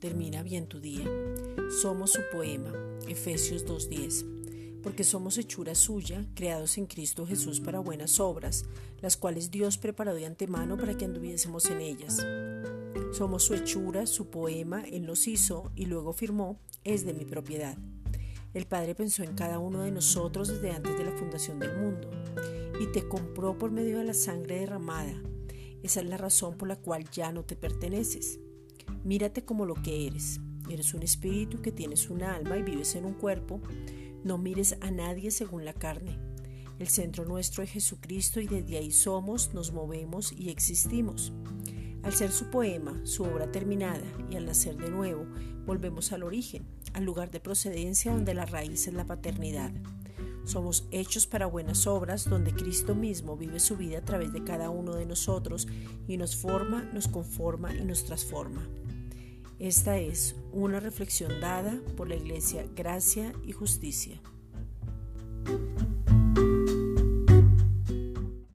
termina bien tu día. Somos su poema, Efesios 2.10 porque somos hechura suya, creados en Cristo Jesús para buenas obras, las cuales Dios preparó de antemano para que anduviésemos en ellas. Somos su hechura, su poema, Él nos hizo y luego firmó, es de mi propiedad. El Padre pensó en cada uno de nosotros desde antes de la fundación del mundo y te compró por medio de la sangre derramada. Esa es la razón por la cual ya no te perteneces. Mírate como lo que eres. Eres un espíritu que tienes un alma y vives en un cuerpo no mires a nadie según la carne. El centro nuestro es Jesucristo y desde ahí somos, nos movemos y existimos. Al ser su poema, su obra terminada y al nacer de nuevo, volvemos al origen, al lugar de procedencia donde la raíz es la paternidad. Somos hechos para buenas obras donde Cristo mismo vive su vida a través de cada uno de nosotros y nos forma, nos conforma y nos transforma. Esta es una reflexión dada por la Iglesia Gracia y Justicia.